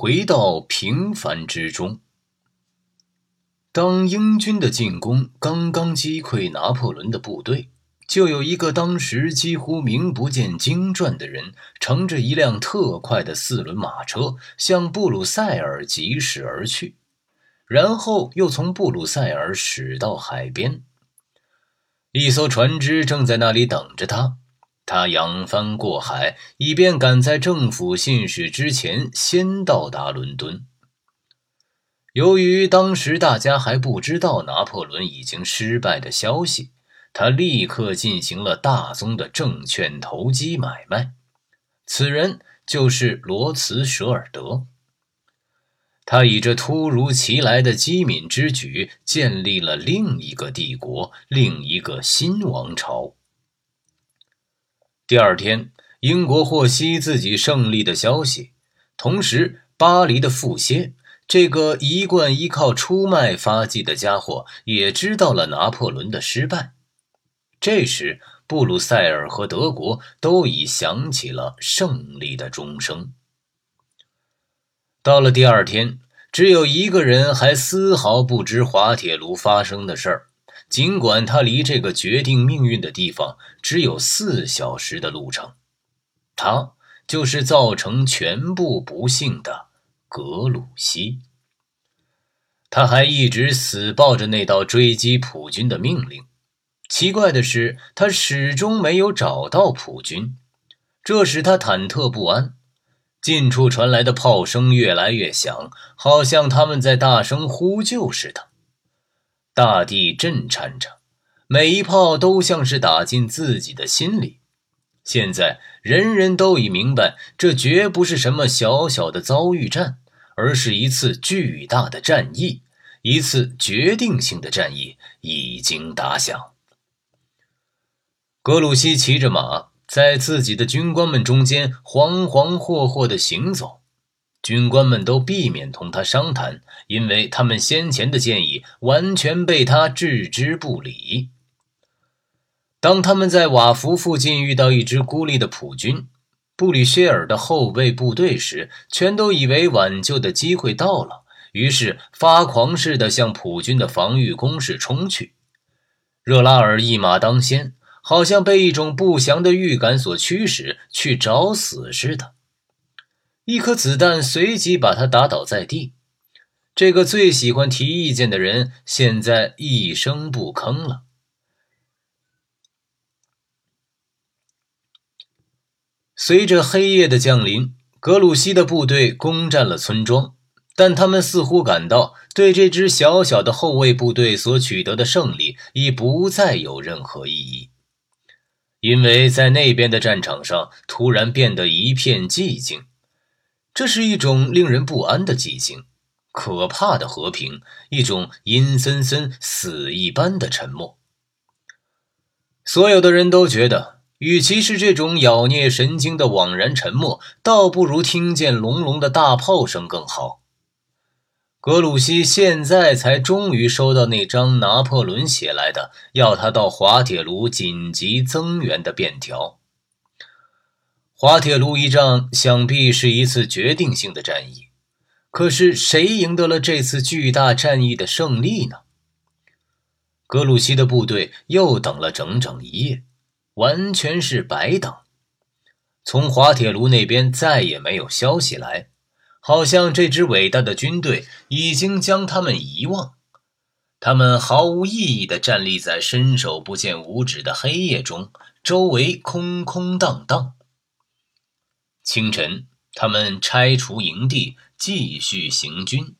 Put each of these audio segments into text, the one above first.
回到平凡之中。当英军的进攻刚刚击溃拿破仑的部队，就有一个当时几乎名不见经传的人，乘着一辆特快的四轮马车向布鲁塞尔疾驶而去，然后又从布鲁塞尔驶到海边。一艘船只正在那里等着他，他扬帆过海，以便赶在政府信使之前先到达伦敦。由于当时大家还不知道拿破仑已经失败的消息，他立刻进行了大宗的证券投机买卖。此人就是罗茨舍尔德。他以这突如其来的机敏之举，建立了另一个帝国，另一个新王朝。第二天，英国获悉自己胜利的消息，同时，巴黎的富歇。这个一贯依靠出卖发迹的家伙也知道了拿破仑的失败。这时，布鲁塞尔和德国都已响起了胜利的钟声。到了第二天，只有一个人还丝毫不知滑铁卢发生的事儿，尽管他离这个决定命运的地方只有四小时的路程。他就是造成全部不幸的。格鲁希，他还一直死抱着那道追击普军的命令。奇怪的是，他始终没有找到普军，这使他忐忑不安。近处传来的炮声越来越响，好像他们在大声呼救似的。大地震颤着，每一炮都像是打进自己的心里。现在，人人都已明白，这绝不是什么小小的遭遇战，而是一次巨大的战役，一次决定性的战役已经打响。格鲁希骑着马，在自己的军官们中间惶惶惑惑地行走，军官们都避免同他商谈，因为他们先前的建议完全被他置之不理。当他们在瓦福附近遇到一支孤立的普军、布里歇尔的后卫部队时，全都以为挽救的机会到了，于是发狂似的向普军的防御工事冲去。热拉尔一马当先，好像被一种不祥的预感所驱使，去找死似的。一颗子弹随即把他打倒在地。这个最喜欢提意见的人，现在一声不吭了。随着黑夜的降临，格鲁希的部队攻占了村庄，但他们似乎感到对这支小小的后卫部队所取得的胜利已不再有任何意义，因为在那边的战场上突然变得一片寂静。这是一种令人不安的寂静，可怕的和平，一种阴森森、死一般的沉默。所有的人都觉得。与其是这种咬孽神经的枉然沉默，倒不如听见隆隆的大炮声更好。格鲁希现在才终于收到那张拿破仑写来的要他到滑铁卢紧急增援的便条。滑铁卢一仗想必是一次决定性的战役，可是谁赢得了这次巨大战役的胜利呢？格鲁希的部队又等了整整一夜。完全是白等，从滑铁卢那边再也没有消息来，好像这支伟大的军队已经将他们遗忘。他们毫无意义地站立在伸手不见五指的黑夜中，周围空空荡荡。清晨，他们拆除营地，继续行军。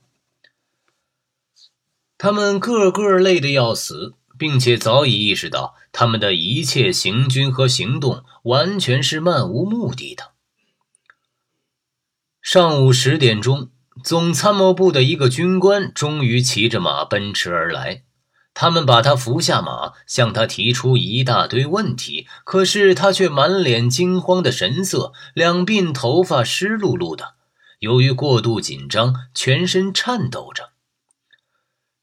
他们个个累得要死。并且早已意识到，他们的一切行军和行动完全是漫无目的的。上午十点钟，总参谋部的一个军官终于骑着马奔驰而来。他们把他扶下马，向他提出一大堆问题，可是他却满脸惊慌的神色，两鬓头发湿漉漉的，由于过度紧张，全身颤抖着。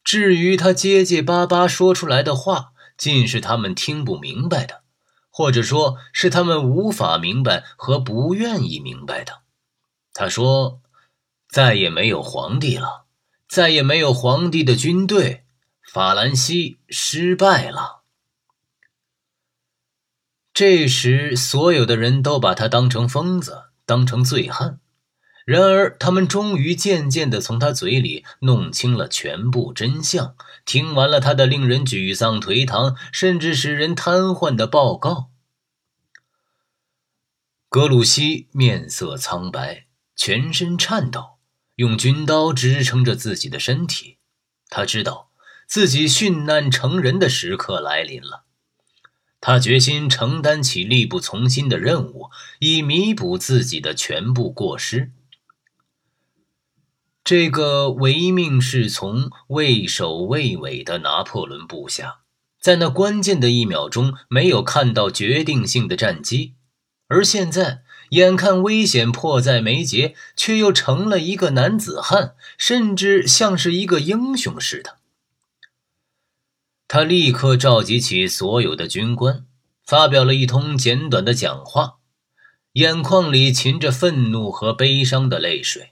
至于他结结巴巴说出来的话，尽是他们听不明白的，或者说是他们无法明白和不愿意明白的。他说：“再也没有皇帝了，再也没有皇帝的军队，法兰西失败了。这时，所有的人都把他当成疯子，当成醉汉。然而，他们终于渐渐地从他嘴里弄清了全部真相，听完了他的令人沮丧、颓唐，甚至使人瘫痪的报告。格鲁希面色苍白，全身颤抖，用军刀支撑着自己的身体。他知道自己殉难成人的时刻来临了。他决心承担起力不从心的任务，以弥补自己的全部过失。这个唯命是从、畏首畏尾的拿破仑部下，在那关键的一秒钟没有看到决定性的战机，而现在眼看危险迫在眉睫，却又成了一个男子汉，甚至像是一个英雄似的。他立刻召集起所有的军官，发表了一通简短的讲话，眼眶里噙着愤怒和悲伤的泪水。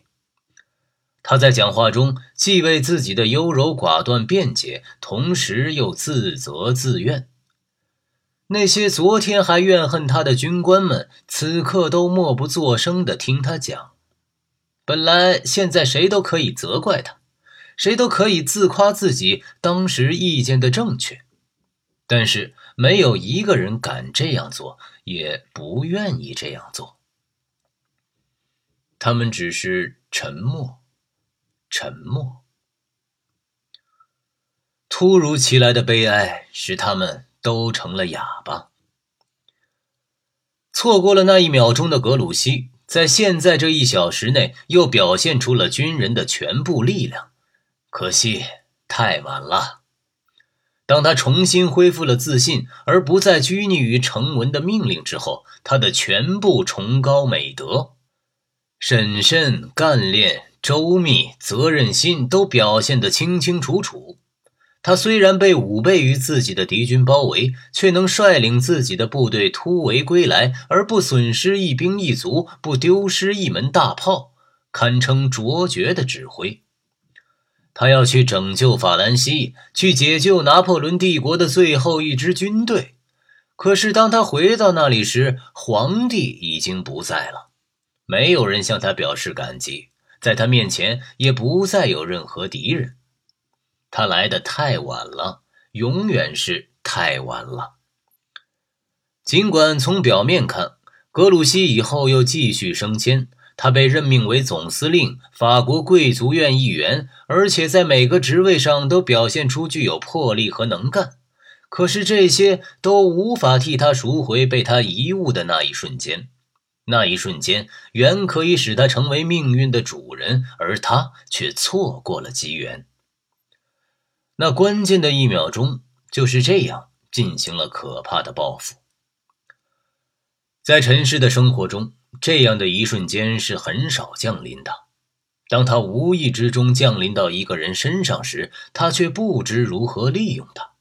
他在讲话中既为自己的优柔寡断辩解，同时又自责自怨。那些昨天还怨恨他的军官们，此刻都默不作声地听他讲。本来现在谁都可以责怪他，谁都可以自夸自己当时意见的正确，但是没有一个人敢这样做，也不愿意这样做。他们只是沉默。沉默。突如其来的悲哀使他们都成了哑巴。错过了那一秒钟的格鲁希，在现在这一小时内又表现出了军人的全部力量。可惜太晚了。当他重新恢复了自信，而不再拘泥于成文的命令之后，他的全部崇高美德、审慎干练。周密、责任心都表现得清清楚楚。他虽然被五倍于自己的敌军包围，却能率领自己的部队突围归来，而不损失一兵一卒，不丢失一门大炮，堪称卓绝的指挥。他要去拯救法兰西，去解救拿破仑帝国的最后一支军队。可是当他回到那里时，皇帝已经不在了，没有人向他表示感激。在他面前也不再有任何敌人，他来的太晚了，永远是太晚了。尽管从表面看，格鲁希以后又继续升迁，他被任命为总司令、法国贵族院议员，而且在每个职位上都表现出具有魄力和能干，可是这些都无法替他赎回被他遗误的那一瞬间。那一瞬间，原可以使他成为命运的主人，而他却错过了机缘。那关键的一秒钟，就是这样进行了可怕的报复。在尘世的生活中，这样的一瞬间是很少降临的。当他无意之中降临到一个人身上时，他却不知如何利用他。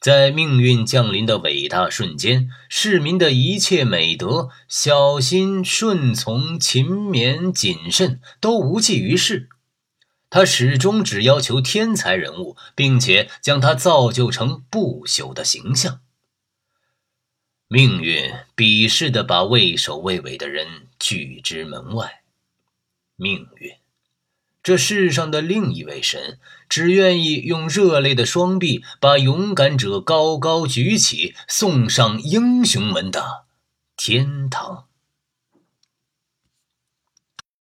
在命运降临的伟大瞬间，市民的一切美德——小心、顺从、勤勉、谨慎，都无济于事。他始终只要求天才人物，并且将他造就成不朽的形象。命运鄙视的把畏首畏尾的人拒之门外。命运。这世上的另一位神，只愿意用热烈的双臂把勇敢者高高举起，送上英雄们的天堂。